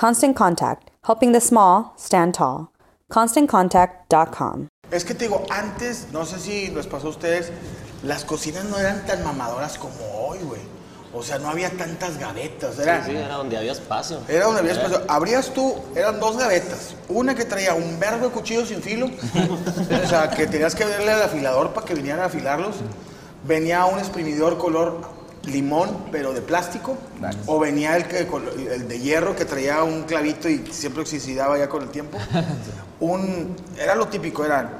Constant Contact, helping the small stand tall. ConstantContact.com. Es que te digo, antes, no sé si les pasó a ustedes, las cocinas no eran tan mamadoras como hoy, güey. O sea, no había tantas gavetas. Era, Sí, era donde había espacio. Era donde había espacio. Abrías tú, eran dos gavetas. Una que traía un verbo de cuchillos sin filo. o sea, que tenías que verle al afilador para que vinieran a afilarlos. Venía un exprimidor color limón, pero de plástico. O venía el, que, el de hierro que traía un clavito y siempre oxidaba ya con el tiempo. Un, era lo típico, eran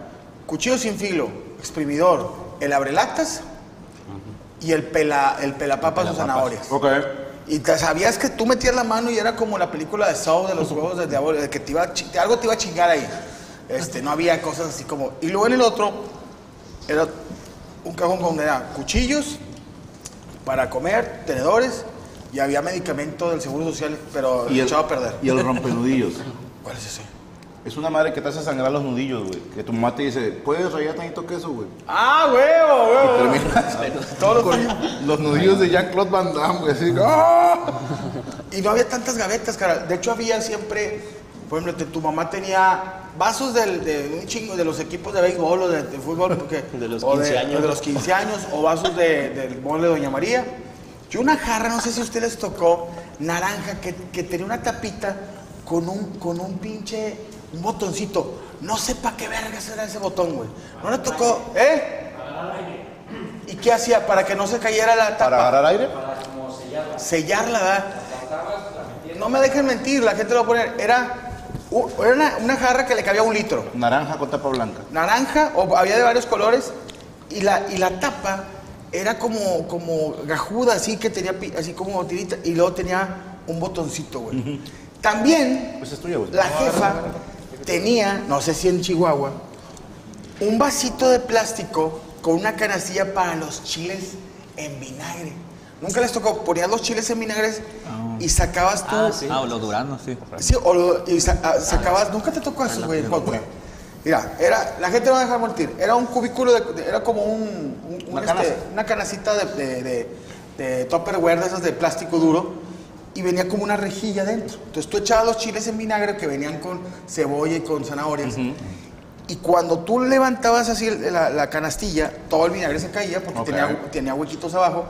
cuchillos sin filo, exprimidor, el abrelatas y el pela, el pelapapas o zanahorias. Ok. Y te sabías que tú metías la mano y era como la película de Saw de los huevos de diablo, de que te iba a algo te iba a chingar ahí. Este, no había cosas así como. Y luego en el otro era un cajón con era cuchillos para comer, tenedores y había medicamento del seguro social, pero Y el, echado a perder. y el rompenudillos. ¿Cuál es ese? Es una madre que te hace sangrar los nudillos, güey. Que tu mamá te dice, ¿puedes rayar tantito queso, güey? Ah, huevo, huevo. Terminas Todos los nudillos de Jean-Claude Van Damme, güey. Así, ¡ah! Y no había tantas gavetas, cara. De hecho, había siempre, por ejemplo, tu mamá tenía vasos del- de un chingo de los equipos de béisbol o de, de fútbol, porque, De los o 15 años. o de los 15 años, o vasos de- del mole de Doña María. Y una jarra, no sé si a ustedes tocó, naranja, que, que tenía una tapita con un, con un pinche, un botoncito. No sé para qué vergas era ese botón, güey. No le tocó, ¿eh? ¿Y qué hacía? Para que no se cayera la tapa Para agarrar aire. sellarla, ¿verdad? No me dejen mentir, la gente lo va a poner. Era, era una, una jarra que le cabía un litro. Naranja con tapa blanca. Naranja, o había de varios colores, y la, y la tapa era como, como gajuda, así que tenía así como tirita, y luego tenía un botoncito, güey. También, Pues es tuya, güey. la jefa tenía, no sé si en Chihuahua, un vasito de plástico con una canastilla para los chiles en vinagre. Nunca les tocó, ponías los chiles en vinagre y sacabas tú. Ah, sí. Ah, los duranos, sí. Sí, o lo- y sa- ah, sacabas, nunca te tocó eso, güey. Güey? Mira, era, la gente no va a dejar mentir, era un cubículo, de, de- era como un, un- un, Una este, canasta. una canacita de, de, de, de Tupperware, de esas de plástico duro, y venía como una rejilla dentro. Entonces tú echabas los chiles en vinagre que venían con cebolla y con zanahorias. Y cuando tú levantabas así la, la canastilla, todo el vinagre se caía porque Ok. tenía, tenía huequitos abajo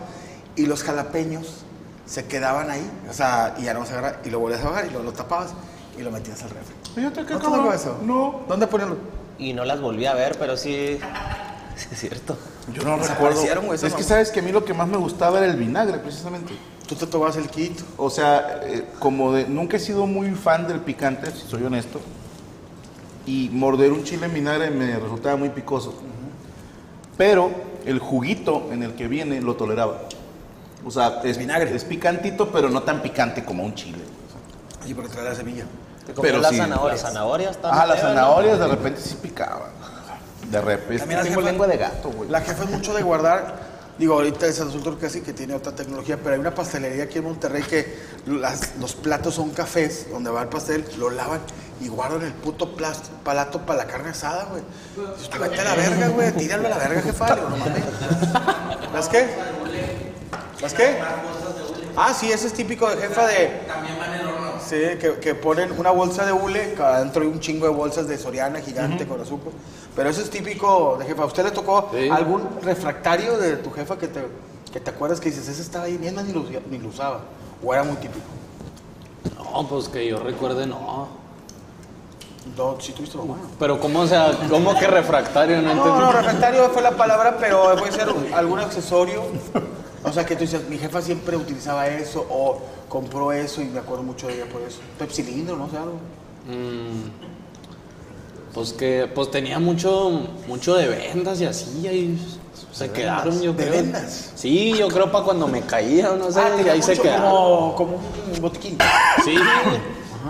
y los jalapeños se quedaban ahí, o sea, y ya no se agarra, y lo volvías a bajar y lo, lo tapabas y lo metías al refri. Fíjate qué ¿No te cabrón. eso? No. ¿Dónde ponerlo? y no las volví a ver, pero sí, sí es cierto. Yo no recuerdo. Es esas que sabes que a mí lo que más me gustaba era el vinagre, precisamente. Tú te tomabas el kit. O sea, eh, como de, nunca he sido muy fan del picante, si soy honesto. Y morder un chile en vinagre me resultaba muy picoso. Pero el juguito en el que viene lo toleraba. O sea, es, Vinagre. es picantito, pero no tan picante como un chile. Sí, porque trae la semilla. Te Pero las sí. zanahorias. Las zanahorias Ah, las zanahorias de repente sí picaban. De repente. También Tengo lengua de gato, güey. La jefa es mucho de guardar. Digo, ahorita es adulto casi que tiene otra tecnología, pero hay una pastelería aquí en Monterrey que las- los platos son cafés, donde va el pastel, lo lavan y guardan el puto plas- palato para la carne asada, güey. Vete a la verga, güey, tíralo a la verga, jefa. No mames. ¿Las qué? ¿Las qué? Ah, sí, ese es típico de jefa de... Sí, que, que ponen una bolsa de hule, que adentro hay un chingo de bolsas de Soriana gigante con azúcar. Pero eso es típico de jefa. ¿A usted le tocó Sí. algún refractario de tu jefa que te, que te acuerdas que dices, ese estaba ahí bien, ni lo, ni lo usaba? ¿O era muy típico? No, pues que yo recuerde, no. No, sí tuviste lo bueno. Pero ¿cómo, o sea, cómo que refractario? No No, entendí. no, refractario fue la palabra, pero puede ser algún accesorio. O sea, que tú dices, mi jefa siempre utilizaba eso o compró eso y me acuerdo mucho de ella por eso. Pepsi cilindro, no sé, algo. Pues que pues tenía mucho mucho de vendas y así, ahí se quedaron, yo ¿De vendas? Sí, yo creo para cuando me caía, no sé, Ah, y ahí se quedaron. Como, como un botiquín. Sí,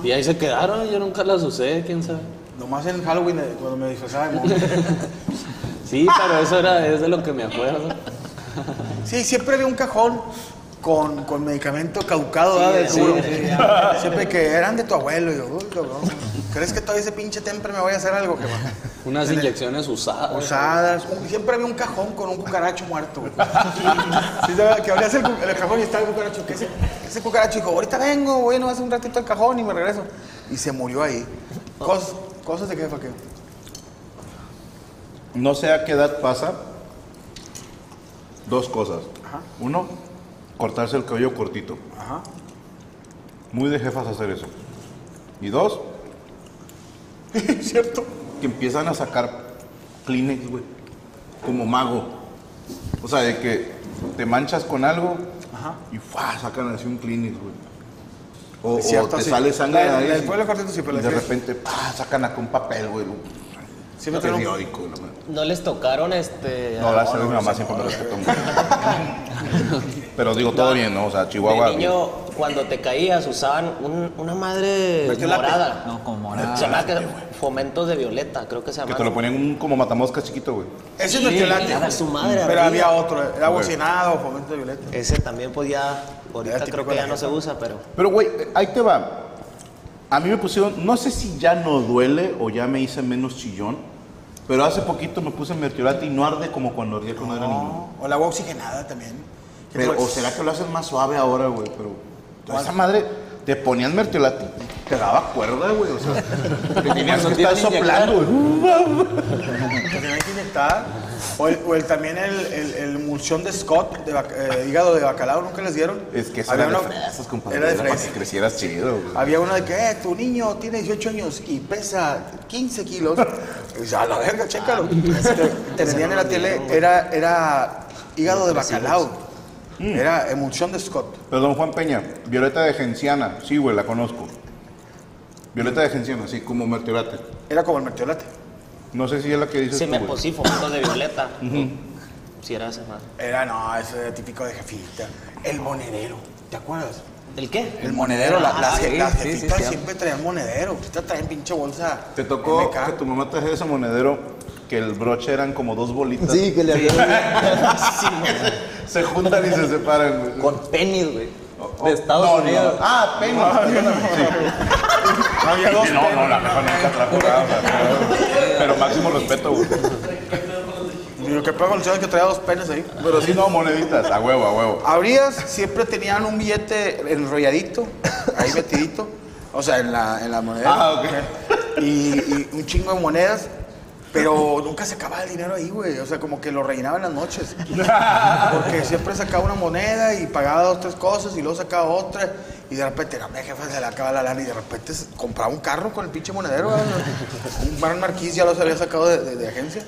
y ahí se quedaron, yo nunca las usé, quién sabe. Nomás en Halloween, eh, cuando me disfrazaba de mono. Sí, pero eso era es de lo que me acuerdo. Sí, siempre había un cajón con, con medicamento caducado, ¿verdad? Del seguro. Siempre que eran de tu abuelo. Y yo, uy, cabrón. ¿Crees que todavía ese pinche temple me vaya a hacer algo? Que Unas inyecciones usadas. Usadas. Un- Siempre había un cajón con un cucaracho muerto. Sí, que abrías el, cajón y estaba el cucaracho. ¿Qué ese, ese cucaracho dijo, ahorita vengo, voy nomás un ratito al cajón y me regreso. Y se murió ahí. Cos- cosas de jefa que... No sé a qué edad pasa. Dos cosas. Uno, cortarse el cabello cortito. Ajá. Muy de jefas hacer eso. Y dos, ¿Cierto? que empiezan a sacar Kleenex, güey. Como mago. O sea, de que te manchas con algo y ¡fua! sacan así un Kleenex, güey. O, Es cierto, o te sí. sale sangre La- de la- ahí. el pueblo cortito siempre y la de repente ¡pah! sacan acá un papel, güey. Sí, me periódico, madre. ¿No les tocaron este... No, gracias a Dios, mi mamá siempre me respetó mucho. Pero digo, todo bien, ¿no? O sea, Chihuahua. De niño, cuando te caías, usaban un- una madre Mertiolate. morada. No, como morada. Se llama que fomentos de violeta, creo que se Que llama. te lo ponían un como matamoscas chiquito, güey. Ese es nuestro late. era su madre Pero arriba. había otro. Era bocinado, fomento de violeta. Ese también pues ya, ahorita creo que de ya no se usa, pero... Pero, güey, ahí te va. A mí me pusieron, no sé si ya no duele o ya me hice menos chillón, pero hace poquito me puse mertiolate y no arde como cuando ardía cuando era niño. O la agua oxigenada también. Pero, o será que lo hacen más suave ahora, güey, pero toda esa madre te ponían mertiolate te daba cuerda, güey, o sea, te tenías que estar soplando, güey. que tenían que inyectar. O, el, o el- también el, el, el de Scott, de bac- eh, hígado de bacalao, ¿nunca les dieron? Es que eso Había era de uno- fresas, compadre. Era de para que fresas. crecieras chido, güey. Había uno de que, eh, tu niño tiene 18 años y pesa 15 kilos. Dice, a la verga, chécalo. Te, te vendían en la tele, era, era hígado de bacalao. Era emulsión de Scott. Perdón, Juan Peña, violeta de genciana, sí, güey, la conozco. Violeta de genciana, sí, como mertiolate. Era como el mertiolate. No sé si es la que dices Sí, tú, me güey. pues fomentos de violeta. Sí, era ese más. Era, no, ese era típico de jefita. El monedero, ¿te acuerdas? ¿El qué? El monedero, la- Ah, las, sí, las sí, sí, jefitas sí. siempre traían monedero. Ahorita traen pinche bolsa. Te tocó MK. que tu mamá trajera ese monedero, que el broche eran como dos bolitas. Sí, que le Se juntan y se separan, güey. Con pennies, güey. De Estados No, no, Unidos. no. Ah, perdóname, sí. Había dos No, no, la jefa nunca trajo nada. Pero máximo respeto, güey. Y lo que pega con es que traía dos penes ahí. Pero sí, no, moneditas, a huevo, a huevo. Abrías, siempre tenían un billete enrolladito, ahí metidito. O sea, en la, en la moneda. Ah, ok. Y, y un chingo de monedas. Pero nunca se acababa el dinero ahí, güey. O sea, como que lo rellenaba en las noches. Porque siempre sacaba una moneda y pagaba dos, tres cosas y luego sacaba otra. Y de repente, mi jefa se le acaba la lana y de repente compraba un carro con el pinche monedero. ¿verdad? Un Gran Marquis ya los había sacado de, de- de agencia.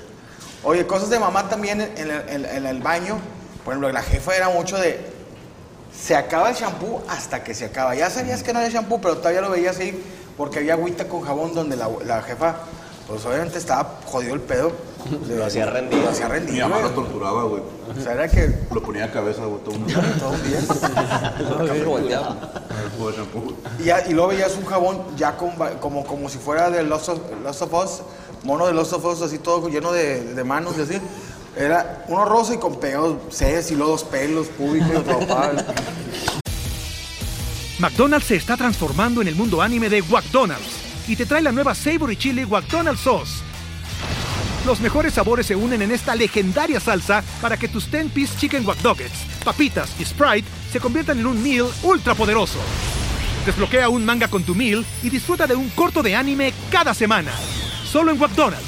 Oye, cosas de mamá también en, el- en- en el baño. Por ejemplo, la jefa era mucho de. Se acaba el shampoo hasta que se acaba. Ya sabías que no había shampoo, pero todavía lo veías ahí porque había agüita con jabón donde la, la jefa, pues obviamente estaba jodido el pedo. Lo hacía rendido. Lo hacía Mi rendido. mamá lo torturaba, güey. O sea, era que Lo ponía a cabeza, güey, todo un día. todo un día. Lo volteaba. El jugo de shampoo. Y, ya- y luego veías un jabón ya con, como, como si fuera de Lost of, Lost of Us, mono de Lost of así todo lleno de, manos y así. Era uno rosa y con pegados Cs y luego dos pelos públicos. McDonald's se está transformando en el mundo anime de McDonald's y te trae la nueva Savory Chili McDonald's Sauce. Los mejores sabores se unen en esta legendaria salsa para que tus 10-piece chicken wack Doggets, papitas y Sprite se conviertan en un meal ultra poderoso. Desbloquea un manga con tu meal y disfruta de un corto de anime cada semana. Solo en McDonald's.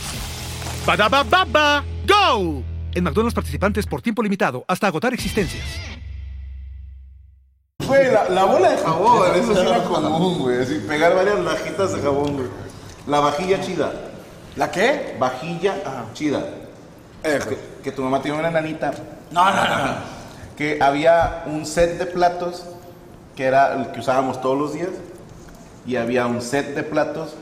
Baba, go! En McDonald's participantes por tiempo limitado hasta agotar existencias. Güey, la, la bola de jabón, eso sí era común, güey. Así, pegar varias lajitas de jabón, güey. La vajilla chida. ¿La qué? Vajilla chida. Eh, Que, que tu mamá tiene una nanita. no, no, no, no. Que había un set de platos que era el que usábamos todos los días. Y había un set de platos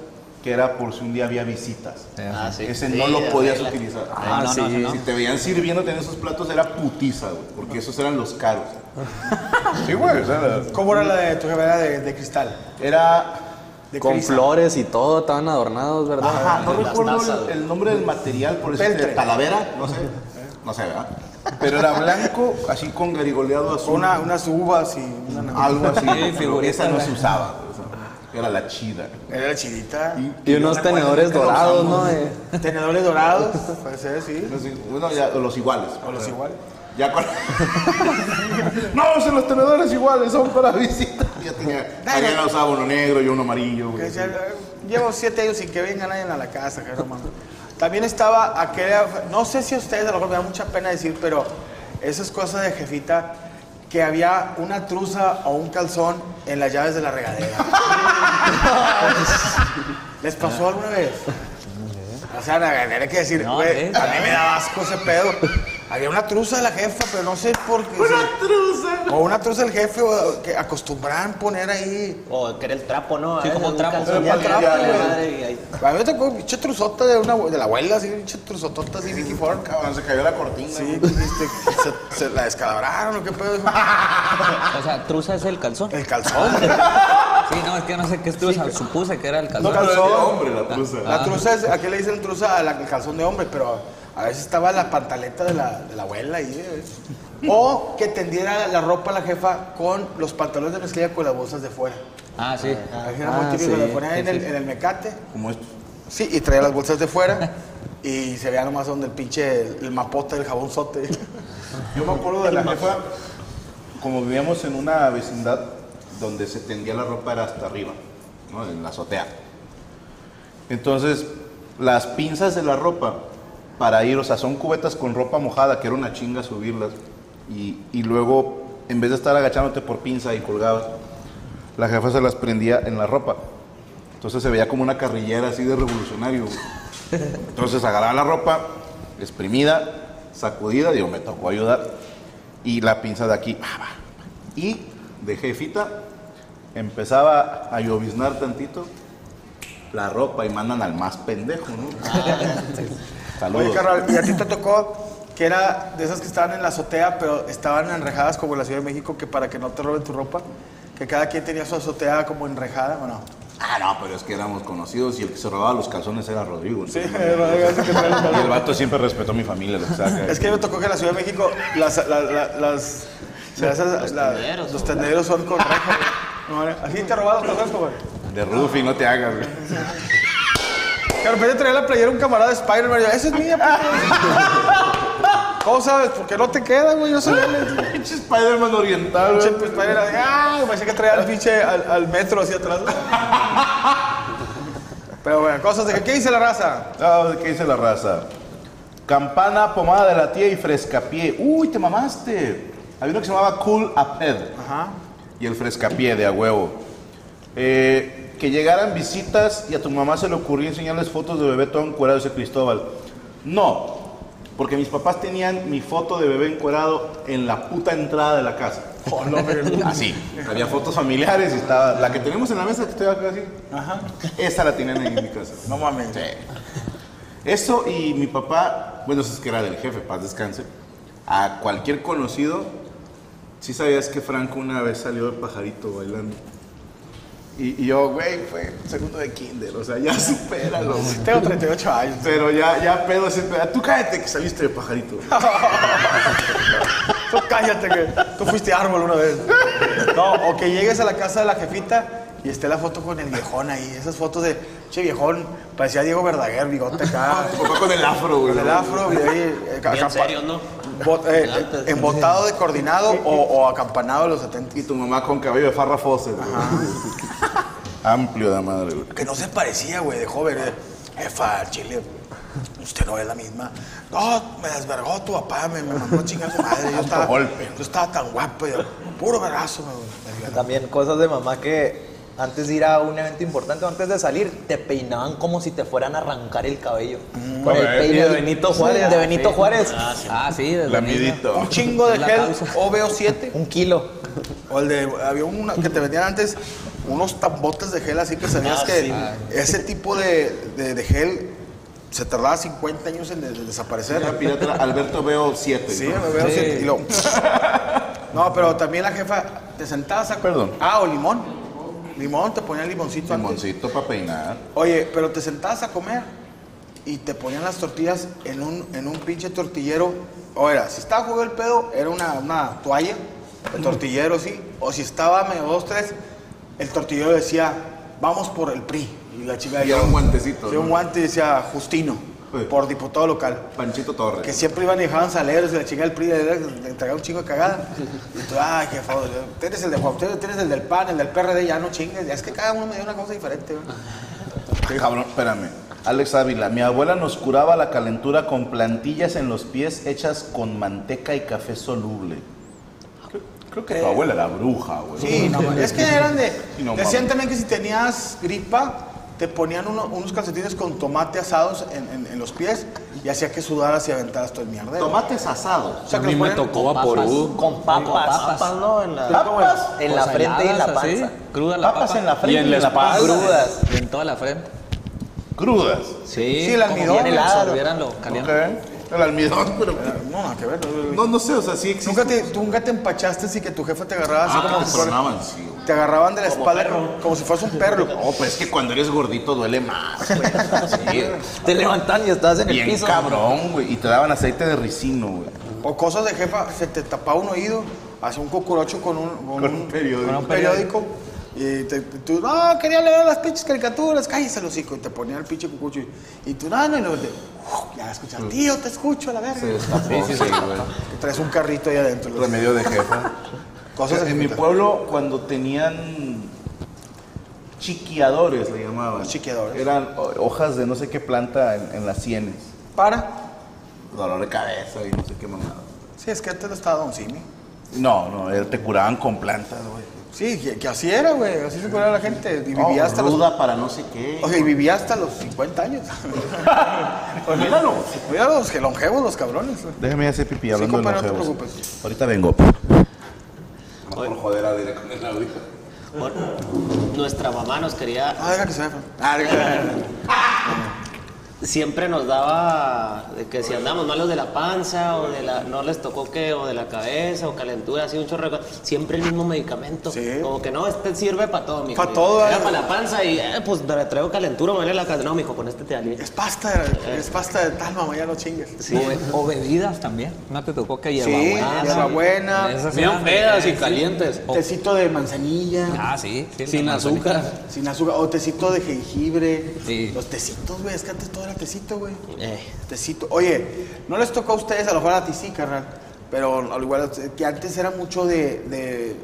que era por si un día había visitas. Ah, sí. Ese Sí, no lo podías regla. utilizar. Ah, no, no, no. Si te veían sirviendo en esos platos era putiza, güey. Porque esos eran los caros. Sí, güey. o sea, ¿Cómo era la de tu jefa? Era de, de cristal. era De Con crisa. flores y todo, estaban adornados, ¿verdad? Ajá, no recuerdo tazas, el, nombre del material, por eso talavera, no sé, no sé, ¿verdad? Pero era blanco, así con garigoleado azul, una, unas uvas y una... algo así. pero esa no se usaba, era la chida. Era la chidita. Y unos tenedores que lo dorados, usamos. ¿no? Eh, Tenedores dorados, puede ser, sí. Bueno, ya, los iguales. O los iguales. Ya con... no, son los tenedores iguales, son para visitas. Ya tenía, Ariana usaba uno negro y uno amarillo, Que Llevo siete años sin que venga nadie a la casa, mames. También estaba aquella, no sé si a ustedes a lo mejor me da mucha pena decir, pero esas cosas de jefita, que había una truza o un calzón en las llaves de la regadera. ¿Les pasó alguna vez? O sea, la hay que decir, güey, a mí me da asco ese pedo. Había una truza de la jefa, pero no sé por qué. ¡Una truza! O una truza del jefe, o que acostumbraban poner ahí. O que era el trapo, ¿no? Sí, como un trapo. calzón Era trapo, güey. madre, y ahí- A mí me tocó pinche truzota de, una, de la abuela, así, pinche truzotota así, Vicky Ford, cabrón. Cuando se cayó la cortina. Sí, güey. este, se, se la descalabraron, ¿o qué pedo? O sea, truza es el calzón. El calzón. Sí, no, es que no sé qué es truza. Supuse que era el calzón. No, es de calzón. hombre la truza. La truza es, ¿a qué le dicen truza? Al calzón de hombre, pero a veces estaba la pantaleta de la, de la abuela ahí. ¿eh? O que tendiera la ropa la jefa con los pantalones de mezclilla con las bolsas de fuera. Ah, sí. Ahí era muy Ah, típico, sí. en, el, sí. en el mecate. Como esto. Sí, y traía las bolsas de fuera y se veía nomás donde el pinche, el, el mapote del jabonzote. Yo me acuerdo de la jefa, como vivíamos en una vecindad donde se tendía la ropa era hasta arriba, ¿no? en la azotea. Entonces, las pinzas de la ropa para ir, o sea, son cubetas con ropa mojada, que era una chinga subirlas, y, y luego, en vez de estar agachándote por pinza y colgabas, la jefa se las prendía en la ropa. Entonces se veía como una carrillera así de revolucionario. güey. Entonces agarraba la ropa, exprimida, sacudida, digo, me tocó ayudar. Y la pinza de aquí. ah. Y de jefita empezaba a lloviznar tantito la ropa y mandan al más pendejo, ¿no? Saludos. Oye, carnal, ¿y a ti te tocó que era de esas que estaban en la azotea, pero estaban enrejadas como en la Ciudad de México, que para que no te roben tu ropa? Que cada quien tenía su azotea como enrejada, ¿o no? Ah, no, pero es que éramos conocidos y el que se robaba los calzones era Rodrigo. Sí, Rodrigo, Y el vato siempre respetó a mi familia, lo que sea que- Es que me tocó que en la Ciudad de México las, la- la- las, las- los la- tenderos, los tenderos son con reja, güey. No, Así te robaban los calzones, güey. De Rufi, no te hagas, güey. Que de repente traía la playera un camarada de Spider-Man y yo, esa es mía, puto". ¿Cómo sabes? Porque no te queda, güey, yo soy el Pinche Spider-Man oriental, pinche güey. Spider-Man. ¡Ah! Me parecía que traía al pinche al, al metro hacia atrás. Pero bueno, cosas de que, ¿qué dice la raza? Ah, ¿Qué dice la raza? Campana, pomada de la tía y frescapié. Uy, te mamaste. Había uno que se llamaba Cool Aped. Ajá. Y el frescapié de a huevo. Eh, que llegaran visitas y a tu mamá se le ocurrió enseñarles fotos de bebé todo encuerado ese Cristóbal. No, porque mis papás tenían mi foto de bebé encuerado en la puta entrada de la casa. Así. Había fotos familiares y estaba. La que tenemos en la mesa que estoy acá así. Ajá. Esa la tenían en mi casa. No mames. Eso y mi papá, bueno, eso es que era del jefe, paz descanse. A cualquier conocido, sí sabías que Franco una vez salió de pajarito bailando. Y, y yo, güey, fue segundo de kinder, o sea, ya supéralo. güey. Tengo 38 años. Pero ya, ya pedo ese pedo. Tú cállate que saliste de pajarito. Tú cállate que tú fuiste árbol una vez. No, o que llegues a la casa de la jefita y esté la foto con el viejón ahí. Esas fotos de, che viejón, parecía Diego Verdaguer, bigote acá. Papá con el afro, güey. Con el afro, y ahí, eh, serios, ¿no? Bot- eh, eh, embotado de coordinado o, o acampanado de los 70. Y tu mamá con cabello de farra Fawcett, güey. Amplio de madre, güey. Que no se parecía, güey, de joven. eh. Jefa, chile, usted no es la misma. No, me desvergó tu papá, me, me mandó a chingar a su madre. Yo estaba, golpe. yo estaba tan guapo, yo, puro vergazo. Me, me- También cosas de mamá que antes de ir a un evento importante, o antes de salir, te peinaban como si te fueran a arrancar el cabello. Con el A ver, peine y de Benito Juárez. De Benito Sí. Juárez. Ah, sí, niño. Lamidito. Un chingo de la gel causa. OVO7. Un kilo. O el de, había una que te vendían antes, unos tambotes de gel, así que sabías Ah, que sí. ese tipo de, de- de gel se tardaba 50 años en de- de desaparecer. Pirata, era Alberto veo 7. Sí, me veo así, y luego- No, pero también la jefa, te sentabas a... Perdón. Ah, o limón. Limón, te ponían limoncito antes. Limoncito para peinar. Oye, pero te sentabas a comer y te ponían las tortillas en un, en un pinche tortillero. O era, si estaba jugando el pedo, era una, una toalla de tortillero, sí. O si estaba medio dos, tres, el tortillero decía, vamos por el PRI. Y la chica Y era un guantecito, Sí, ¿no? un guante y decía Justino, Sí. por diputado local. Panchito Torres. Que siempre iban y dejaban saleros y la chica del PRI le, entregaba un chingo de cagada. Y tú, ay, qué favor, tienes el de Juan, tienes el del PAN, el del PRD, ya no chingues. Ya es que cada uno me dio una cosa diferente. Ah, Cabrón, espérame. Alex Ávila, mi abuela nos curaba la calentura con plantillas en los pies hechas con manteca y café soluble. Creo, que tu abuela era bruja, güey. Sí, no, es que eran de. Sí, no, decían también que si tenías gripa, te ponían uno- unos calcetines con tomate asados en, en- en los pies y hacía que sudaras y aventaras todo el mierdero. Tomates asados. O sea, A que mí me ponían- tocó vaporú. Con papas. Papas, ¿no? En la... Papas en la frente y en la panza. Cruda la Papas papa. en la frente Y en la espalda. Crudas. Y en toda la frente. Crudas. Sí, Sí, el como almidón, bien el helado. absorbieran lo Ok. caliente. El almidón, pero. No, nada que ver. No, no sé, o sea, sí existe. ¿Nunca te, tú nunca te empachaste así que tu jefa te agarraba así Ah, como que si te fuera- tronaban, sí. Te agarraban de la espalda como, como si fueras un perro. No, pues es que cuando eres gordito duele más, güey. Sí. Te levantan y estás en el Bien piso. cabrón, güey. Y te daban aceite de ricino, güey. O cosas de jefa, se te tapaba un oído, hacía un cucurocho con un, con Con un periódico. con un periódico, y te- tú, no, quería leer las pinches caricaturas, cállese el hocico, y te ponía el pinche cucucho, y, y tú, no, no, y luego te, uf, ya escuchas, tío, te escucho a la verga. Sí, güey. Y traes un carrito ahí adentro. Remedio de jefa. Cosas en mi pueblo, cuando tenían chiquiadores, le llamaban. Chiquiadores. Eran ho- hojas de no sé qué planta en, en las sienes. Para. Dolor de cabeza y no sé qué mamada. Sí, es que antes lo estaba Don Simi. No, no, eh, te curaban con plantas, güey. Sí, que, que así era, güey, así se curaba la gente, y No, vivía hasta los... ruda para no sé qué. O sea, y vivía hasta los 50 años. Pues míralo. Mira los que longevos, los cabrones. Déjame hacer pipí Sí, hablando de compa, no te longevos. preocupes. Ahorita vengo. Por joder a Dire con el audio. Bueno, nuestra mamá nos quería, Ah, deja que se vaya. Ah, deja- siempre nos daba de que si andamos malos de la panza o de la, no les tocó que, o de la cabeza o calentura, así un chorro de cosas, siempre el mismo medicamento. Sí. Como que no, este sirve para todo, mijo. Pa' todo, Era eh. para la panza y, eh, pues tra- traigo calentura, me la cabeza. No, mijo, con este te alivia. Es pasta, es pasta de tal, mamá, ya no chingues. Sí. O, be- o bebidas también. ¿No te tocó que Sí, hierbabuena? hierbabuena, Esas Bien feas y sí. calientes. O- tecito de manzanilla, Ah, sí. sí, Sin azúcar. sin azúcar, o tecito de jengibre. Sí. Los tecitos, güey, es que antes todo era tecito, güey. Eh, Tecito. Oye, no les tocó a ustedes, a lo mejor a ti sí, carnal, pero al igual que antes era mucho de, de-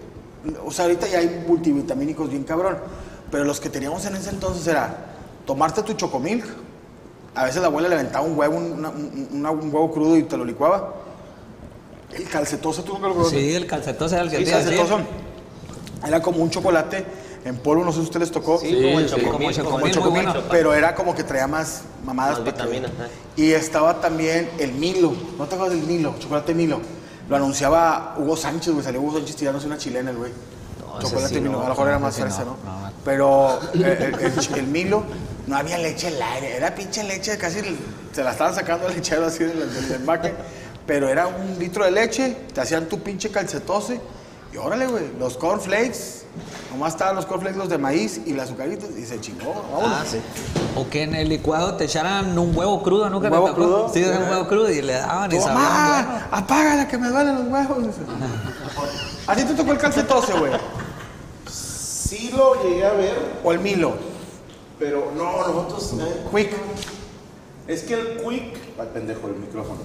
O sea, ahorita ya hay multivitamínicos bien cabrón, pero los que teníamos en ese entonces era tomarte tu chocomilk. A veces la abuela le aventaba un huevo, un, una- un- una- un huevo crudo y te lo licuaba. El calcetoso, tú nunca lo probaste? Sí, el calcetoso era el que Sí, te calcetoso. Era como un chocolate en polvo, no sé si usted les tocó. Sí, como el sí, chocomil, como el como Como el el chocomil, chocomil, bueno. pero era como que traía más mamadas. Más que-. Y estaba también el Milo. ¿No te acuerdas del Milo? Chocolate Milo. Lo anunciaba Hugo Sánchez, güey. Salió Hugo Sánchez tirándose una chilena, el güey. No, chocolate sí Milo. no, a lo mejor era más fresa, no, ¿no? Pero el, el- el- el Milo no había leche al aire. Era pinche leche, casi se la estaban sacando el lechero así del, del, del empaque. Pero era un litro de leche, te hacían tu pinche calcetose. Y órale, güey, los cornflakes. Nomás estaban los cornflakes, los de maíz y las azucaritas. Y se chingó, vámonos. Ah, sí. O que en el licuado te echaran un huevo crudo, ¿nunca ¿Un huevo crudo? Sí, un huevo crudo y le daban y sabían mamá, bueno. apágala que me duelen los huevos. ¿A ti te tocó el calcetose, güey? Sí lo llegué a ver, ¿O el Milo? pero no, nosotros... eh, Quick. Es que el quick... Ay, pendejo, el micrófono.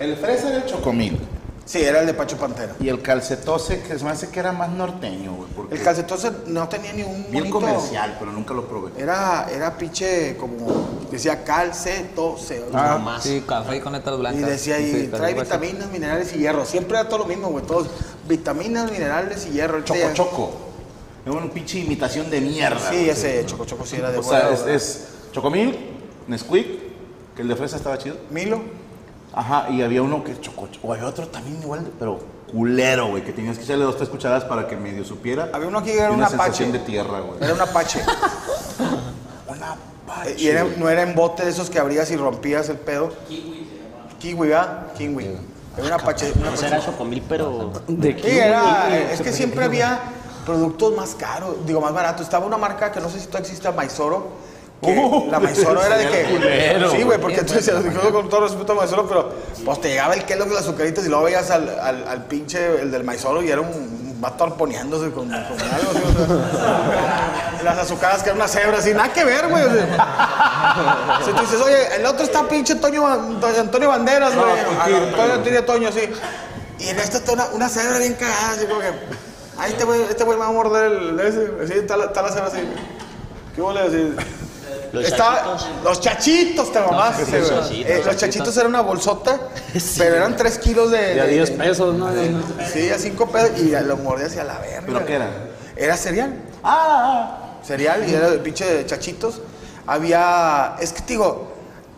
El fresa era el chocomil. Sí, era el de Pacho Pantera. Y el calcetose, que se me hace que era más norteño, güey. Porque El calcetose no tenía ni un Bien bonito... comercial, pero nunca lo probé. Era, era pinche como... Decía calcetose. o sea, Ah. Sí, café con letras Y blancas. decía ahí, Sí, trae algo así. vitaminas, minerales y hierro. Siempre era todo lo mismo, güey. Todos, vitaminas, minerales y hierro. Ahorita Choco ya- Choco. Es una pinche imitación de mierda. Sí, güey. ese Choco Choco sí era de O sea, es, es Chocomil, Nesquik, que el de fresa estaba chido. Milo. Ajá, y había uno que choco, o había otro también igual, pero culero, güey, que tenías que echarle dos, tres cucharadas para que medio supiera. Había uno aquí que era un una apache. sensación de tierra, güey. Era un apache. Una Eh, y era- no era en bote de esos que abrías y rompías el pedo. Kiwi, ¿verdad? Kiwi. Era un apache. un O apache. sea, era chocomil, pero... Sí, era, eh, es que siempre había productos más caros, digo, más baratos. Estaba una marca que no sé si todavía existe, Maizoro. Que Uh, la Maizoro era de que. sí, güey, porque tú decías, digo con todo respeto a Maizoro, pero pues te llegaba el Kellogg de las azucaritas y luego veías al, al, al pinche, el del Maizoro y era un, vato arponeándose con, con algo así. o sea. las azucaras que era una cebra así, nada que ver, güey. O sea, si tú dices, oye, el otro está pinche Toño, Antonio Banderas, güey. Antonio, Antonio Toño, sí. Y en esta está una, una cebra bien cagada, así como que. Ahí este güey, este me va a morder el. Ese, así, está la, está la cebra así. ¿Qué huele así? Los Estaba- chachitos. los chachitos te mamaste, Los güey. chachitos, Eh, los chachitos era una bolsota, pero eran 3 kilos de. De a de- 10 pesos, ¿no? Sí, a 5 pesos y lo mordía hacia la verga. ¿Pero qué era? Era cereal. Ah, Cereal y era de pinche de chachitos. Había. Es que te digo,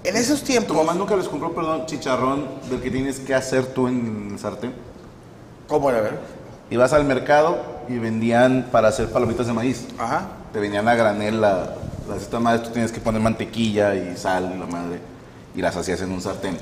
en esos ¿Tu tiempos. mamá nunca les compró, perdón, chicharrón del que tienes que hacer tú en el sartén? ¿Cómo era, a ver? Ibas al mercado y vendían para hacer palomitas de maíz. Ajá. Te venían a granel la, las estas madres, tú tienes que poner mantequilla y sal y la madre. Y las hacías en un sartén.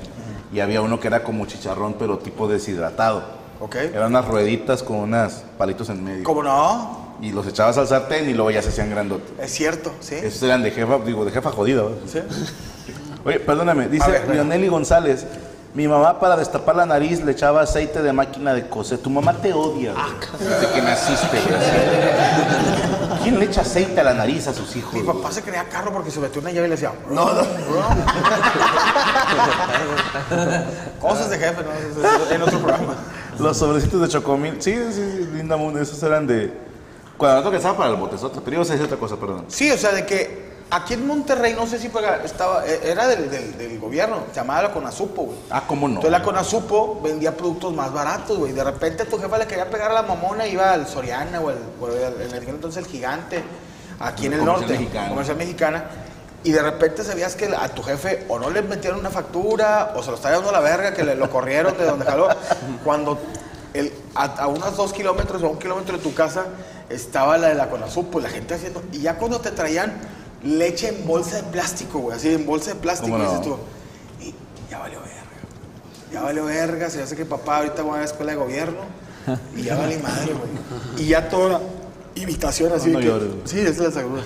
Y había uno que era como chicharrón, pero tipo deshidratado. Ok. Eran unas rueditas con unas palitos en medio. ¿Cómo no? Y los echabas al sartén y luego ya se hacían grandotes. Es cierto, sí. Esos eran de jefa, digo, de jefa jodida. ¿verdad? Sí. Oye, perdóname, dice ver. Leoneli González. Mi mamá para destapar la nariz le echaba aceite de máquina de coser. Tu mamá te odia Ah, güey, desde que naciste. güey. ¿Quién le echa aceite a la nariz a sus hijos? Mi papá se creía carro porque se metió una llave y le decía. No, no. Cosas de jefe, ¿no? En otro programa. Los sobrecitos de chocomil. Sí, sí, sí, linda mundo. Esos eran de. Cuando no estaba para el botezote. Pero a decir otra cosa, perdón. Sí, o sea, de que aquí en Monterrey, no sé si pega- estaba, eh, era del, del- del gobierno, se llamaba la Conasupo, güey. Ah, ¿cómo no? Entonces la Conasupo vendía productos más baratos, güey. De repente tu jefa le quería pegar a la mamona, iba al Soriana o, el, el- en aquel entonces el gigante, aquí en el Comercial norte, Mexicana. comercial mexicana. Y de repente sabías que a tu jefe o no le metieron una factura o se lo estaba dando a la verga, que le, lo corrieron de donde jaló. Cuando el- a, a unos dos kilómetros o un kilómetro de tu casa estaba la de la Conasupo, la gente haciendo. Y ya cuando te traían leche en bolsa de plástico, güey, así en bolsa de plástico, ¿Cómo y no? dices tú, y ya valió verga. Ya valió verga, se hace que papá ahorita voy a la escuela de gobierno y ya vale madre, güey. Y ya toda imitación así. No de que- llores, sí, esa es la segunda.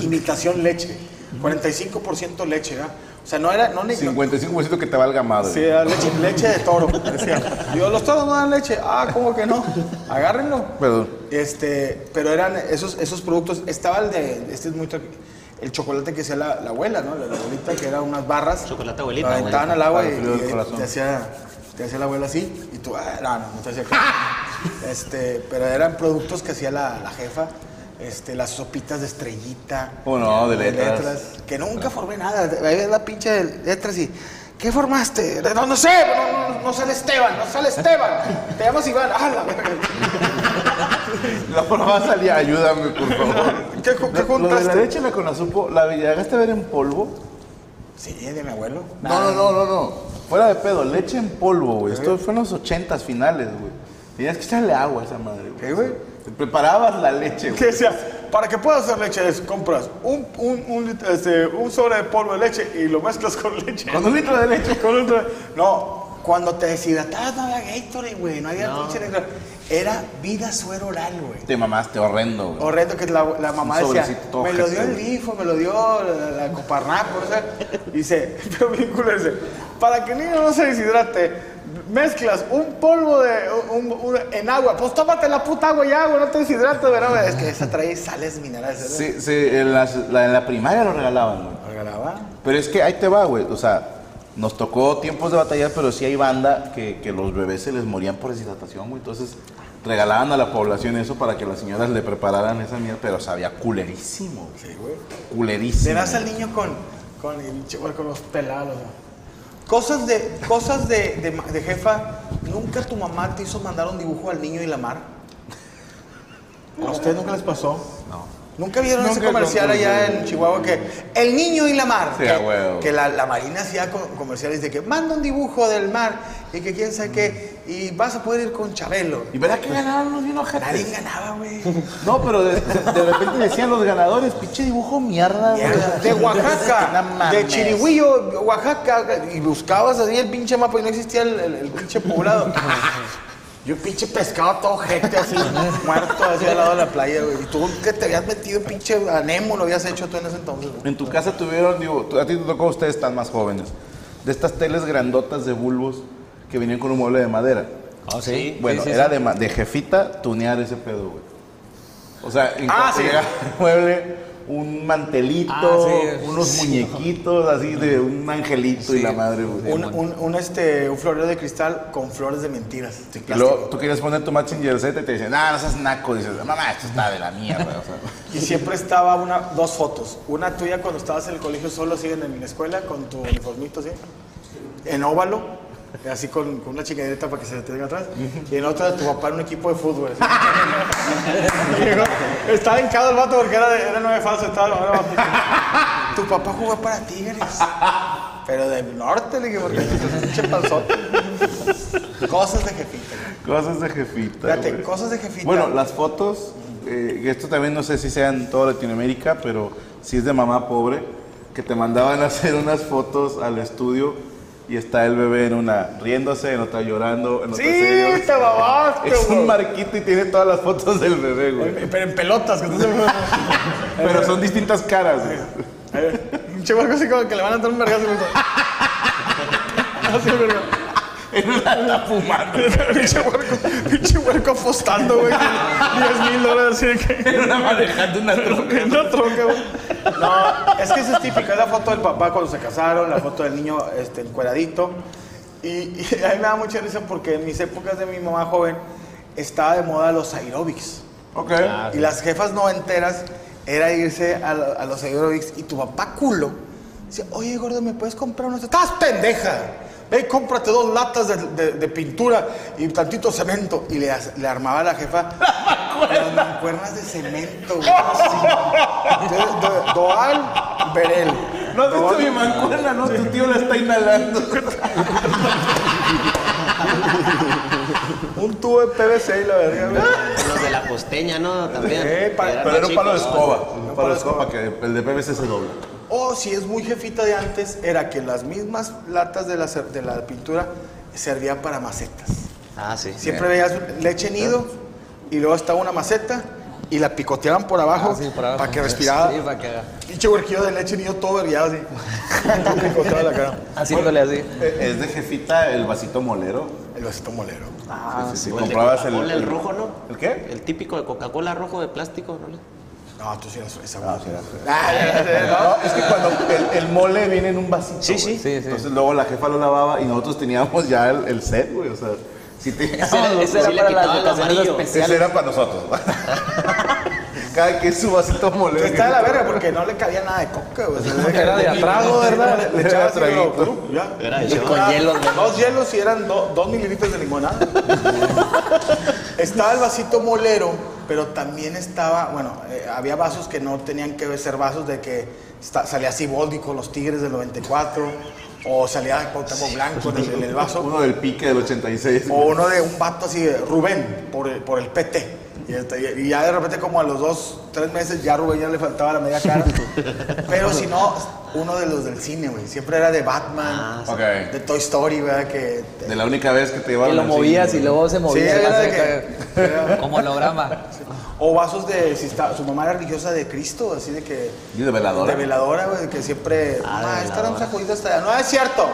Imitación leche. 45% leche, ¿verdad? O sea, no era, no ni- 55% que te valga madre. Sí, era leche, leche de toro. Decía. Digo, los toros no dan leche. Ah, ¿cómo que no? Agárrenlo. Perdón. Este, pero eran esos, esos productos. Estaba el de, este es muy el chocolate que hacía la, la abuela, ¿no? La, la abuelita, que eran unas barras. Chocolate abuelita, Lo aventaban al agua y, y te hacía, te hacía la abuela así. Y tú, ah, no, no, no te hacía caso. Este, pero eran productos que hacía la, la jefa. Este, las sopitas de estrellita. Oh, no, de letras. Que nunca formé nada. Ahí ves la pinche de letras y. ¿Qué formaste? No, no sé, no, no, no sale Esteban, no sale Esteban. Te llamas Iván. Ah, la verga. La forma salía, ayúdame, por favor. ¿Qué, qué Lo- Lo de la juntaste? leche la conazupo, ¿la llegaste a ver en polvo? Sí, de mi abuelo. No, no, no, no, no. Fuera de pedo, leche en polvo, güey. Esto fue en los ochentas finales, güey. Tenías que echarle agua a esa madre, güey. ¿Qué, güey? Te Preparabas la leche, güey. decía, para que puedas hacer leche, es, compras un, un, este, un sobre de polvo de leche y lo mezclas con leche. Con un litro de leche. Con un litro de- No, cuando te deshidratabas no había Gatorade, güey. No había pinche negro. Era vida suero oral, güey. Te mamaste horrendo, güey. Horrendo que la, la mamá decía, me lo dio el güey". grifo, me lo dio la, la Coparnac, o sea, dice, pero bien culero, dice, para que el niño no se deshidrate, mezclas un polvo de, un- un- en agua, pues tómate la puta agua y agua, no te deshidrates, ¿verdad? Es que esa trae sales minerales, ¿verdad? Sí, sí, en, la, en la primaria lo regalaban, güey. ¿Regalaba? Pero es que ahí te va, güey. O sea, nos tocó tiempos de batalla, pero sí hay banda que, que los bebés se les morían por deshidratación, güey. Entonces regalaban a la población eso para que las señoras le prepararan esa mierda, pero sabía culerísimo. güey. Sí, güey. Culerísimo. Le das al niño con, con, el con los pelados. ¿no? Cosas de, cosas de, de jefa, ¿nunca tu mamá te hizo mandar un dibujo al niño y la mar? ¿A ustedes nunca les pasó? No. ¿Nunca vieron ese Nunca comercial con- allá en Chihuahua que el niño y la mar? Sí, que, que la, la marina hacía co- comerciales de que manda un dibujo del mar y que quién sabe qué y vas a poder ir con Chabelo. ¿Y verdad que ganaban los bien ojetes? Nadie ganaba, güey. No, pero de, de repente decían los ganadores, pinche dibujo mierda, güey. Mierda, De Oaxaca, de Chirihuillo, Oaxaca, y buscabas así el pinche mapa y no existía el, el- el pinche poblado. Yo pinche pescado todo gente así, muerto así al lado de la playa, güey. Y tú que te habías metido pinche anemo lo habías hecho tú en ese entonces, güey. En tu casa tuvieron, digo, a ti te tocó, ustedes están más jóvenes, de estas teles grandotas de bulbos que venían con un mueble de madera. Oh, sí. Bueno, Sí, sí, era sí. De, jefita tunear ese pedo, güey. O sea, en Ah, cuanto llegaba el mueble, un mantelito, Ah, sí. unos Sí. muñequitos así de un angelito y la madre, güey. Un, un, un, este, un florero de cristal con flores de mentiras. Y luego tú quieres poner tu Mazinger Z y te dicen, ah, no seas naco. Dices, mamá, esto está de la mierda. O sea, Y siempre estaba una, dos fotos. Una tuya cuando estabas en el colegio solo, así en la escuela, con tu uniformito, así. En óvalo, así con, con una chiquadita para que se te venga atrás. Y en otra tu papá en un equipo de fútbol. así. Llegó- estaba hincado el vato porque era, de, era nueve falso. Estaba, era- tu papá jugó para Tigres. Pero del norte, le dije, porque es un pinche panzote. Cosas de jefita. cosas de jefita. Fíjate, güey. cosas de jefita. Bueno, las fotos, eh, esto también no sé si sea en toda Latinoamérica, pero si es de mamá pobre, que te mandaban a hacer unas fotos al estudio y está el bebé en una riéndose, en otra llorando, en otra Sí, serio. te babaste, Es un marquito y tiene todas las fotos del bebé, güey. Pero en pelotas. Que tú se- Pero son distintas caras, güey. Un chihuahua así como que le van a dar un vergazo. Así, verga. En una está fumando. Pinche huerco, pinche huerco apostando, güey. 10 mil dólares así de que. Era manejando una troca. En una troca, güey. No, es que esa es típica. Es la foto del papá cuando se casaron, la foto del niño este, encueradito. Y, y a mí me da mucha risa porque en mis épocas de mi mamá joven estaba de moda los aerobics. Ok. Y las jefas noventeras era irse a, lo- a los aerobics y tu papá culo dice, oye gordo, ¿me puedes comprar unos? ¡Estás pendeja! Ve y cómprate dos latas de, de- de pintura y tantito cemento. Y le, le armaba a la jefa las mancuernas de cemento, güey. Entonces, Do- Doal, Berel. No has visto mi mancuerna, ¿no? Tu tío la está inhalando. Un tubo de PVC y la verga, güey. Los de la costeña, ¿no? También. Eh, pa- Pero era un palo de escoba. Un palo palo de de escoba que el de PVC se dobla. O si es muy jefita de antes, era que las mismas latas de la, cer- de la pintura servían para macetas. Ah, sí. Siempre veías leche nido y luego estaba una maceta y la picoteaban por abajo, Ah, sí, por abajo. para que respirara. Sí, para que haga. Pinche huerquillo de leche nido todo vergueado así. Todo picoteado la cara. Haciéndole así. Eh, Es de jefita el vasito molero. El vasito molero. Ah, sí, sí. El Comprabas el, Coca-Cola, el rojo, ¿no? ¿El qué? El típico de Coca-Cola rojo de plástico, ¿no? No, tú sí eras fresa. Ah, sí. Ah, ya, No, es que cuando el, el mole viene en un vasito. Sí, güey. sí. Sí, sí. Entonces luego la jefa lo lavaba y nosotros teníamos ya el, el set, güey. O sea, si teníamos. Ese era- ese para las ocasiones ocasiones Ese especiales. era para nosotros. Cada que su vasito molero. Está de la verga porque no le cabía nada de coca, güey. O sea, Era de atrago, ¿verdad? Le, así, luego, traguito. ¡pum! ya. Era de Y con hielos, ¿no? Dos hielos y eran do- dos mililitros de limonada. estaba el vasito molero, pero también estaba, bueno, eh, había vasos que no tenían que ser vasos de que salía Siboldi con los Tigres del 94, o salía Cuauhtémoc Blanco en el, en el vaso. Uno del pique del 86. O uno de un vato así de Rubén, por el, por el PT. Y, este, y ya de repente como a los dos, tres meses ya Rubén ya le faltaba la media cara. Pero si no, uno de los del cine, güey. Siempre era de Batman, Ok. de Toy Story, ¿verdad? Que, De la única vez que te llevaron Que lo al movías cine. y luego se sí, movía. era la de que... era- Como holograma. O vasos de... Si está, su mamá era religiosa de Cristo, así de que... Y de veladora. De veladora, güey, que siempre... Ah, Mamá, esta era un Juditas hasta allá. No, es cierto.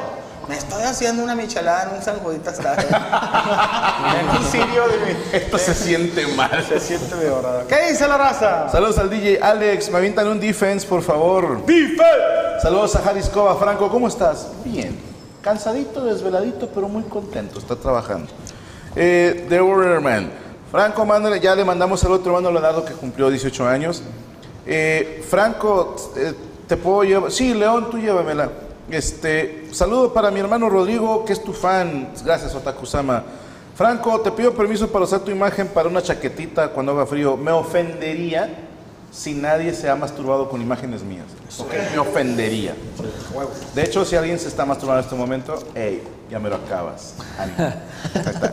Me estoy haciendo una michelada en un San Juditas hasta allá. en un sirio de mi... Esto se siente mal. Se siente de verdad. ¿Qué dice la raza? Saludos al DJ Alex, me avientan un defense, por favor. ¡Defense! Saludos a Jaliscova. Franco, ¿cómo estás? Bien. Cansadito, desveladito, pero muy contento. Está trabajando. Eh, The Warrior Man. Franco, mándale, ya le mandamos al otro hermano Leonardo que cumplió 18 años. Eh, Franco, eh, te puedo llevar. Sí, León, tú llévamela. Este, saludo para mi hermano Rodrigo, que es tu fan. Gracias, Otakusama. Franco, te pido permiso para usar tu imagen para una chaquetita cuando haga frío. Me ofendería si nadie se ha masturbado con imágenes mías. ¿ok? Me ofendería. De hecho, si alguien se está masturbando en este momento, hey, ya me lo acabas. Ahí está.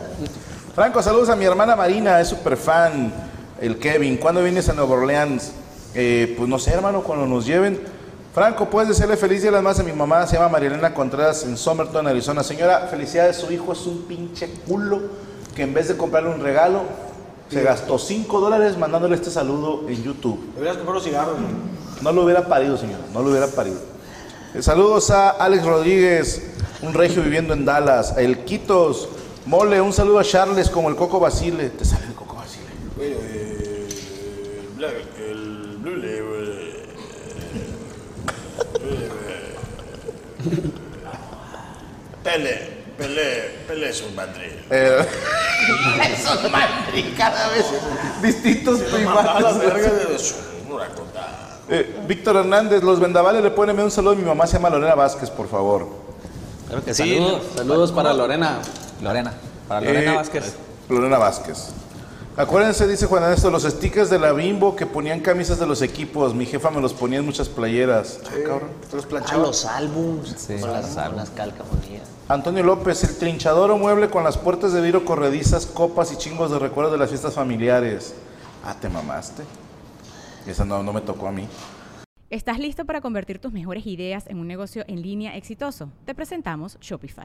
Franco, saludos a mi hermana Marina, es súper fan, el Kevin. ¿Cuándo vienes a Nueva Orleans? Eh, pues no sé, hermano, cuando nos lleven. Franco, puedes decirle feliz día las más a mi mamá, se llama Marielena Contreras en Somerton, Arizona. Señora, felicidades, su hijo es un pinche culo que en vez de comprarle un regalo, se gastó 5 dólares mandándole este saludo en YouTube. Deberías comprar los cigarros. No lo hubiera parido, señor. No lo hubiera parido. Eh, Saludos a Alex Rodríguez, un regio viviendo en Dallas. A El Quitos. Mole, un saludo a Charles como el Coco Basile. Te sale el Coco Basile. El Blue Label. Pele, Pele, Pele es un Madrid. Eh, Esos Madrid cada vez distintos contada. Eh, Víctor Hernández, los vendavales le enviar un saludo a mi mamá, se llama Lorena Vázquez, por favor. Claro que sí. Saludos, saludos para Lorena. Lorena. Para Lorena Eh, Vázquez. Lorena Vázquez. Acuérdense, dice Juan Ernesto, los stickers de la Bimbo que ponían camisas de los equipos. Mi jefa me los ponía en muchas playeras. Ah, cabrón. Te los A planchaba. los álbums. Sí, con, las, con calcamonías. Antonio López, el trinchador o mueble con las puertas de vidrio corredizas, copas y chingos de recuerdos de las fiestas familiares. Ah, te mamaste. Esa no, no me tocó a mí. ¿Estás listo para convertir tus mejores ideas en un negocio en línea exitoso? Te presentamos Shopify.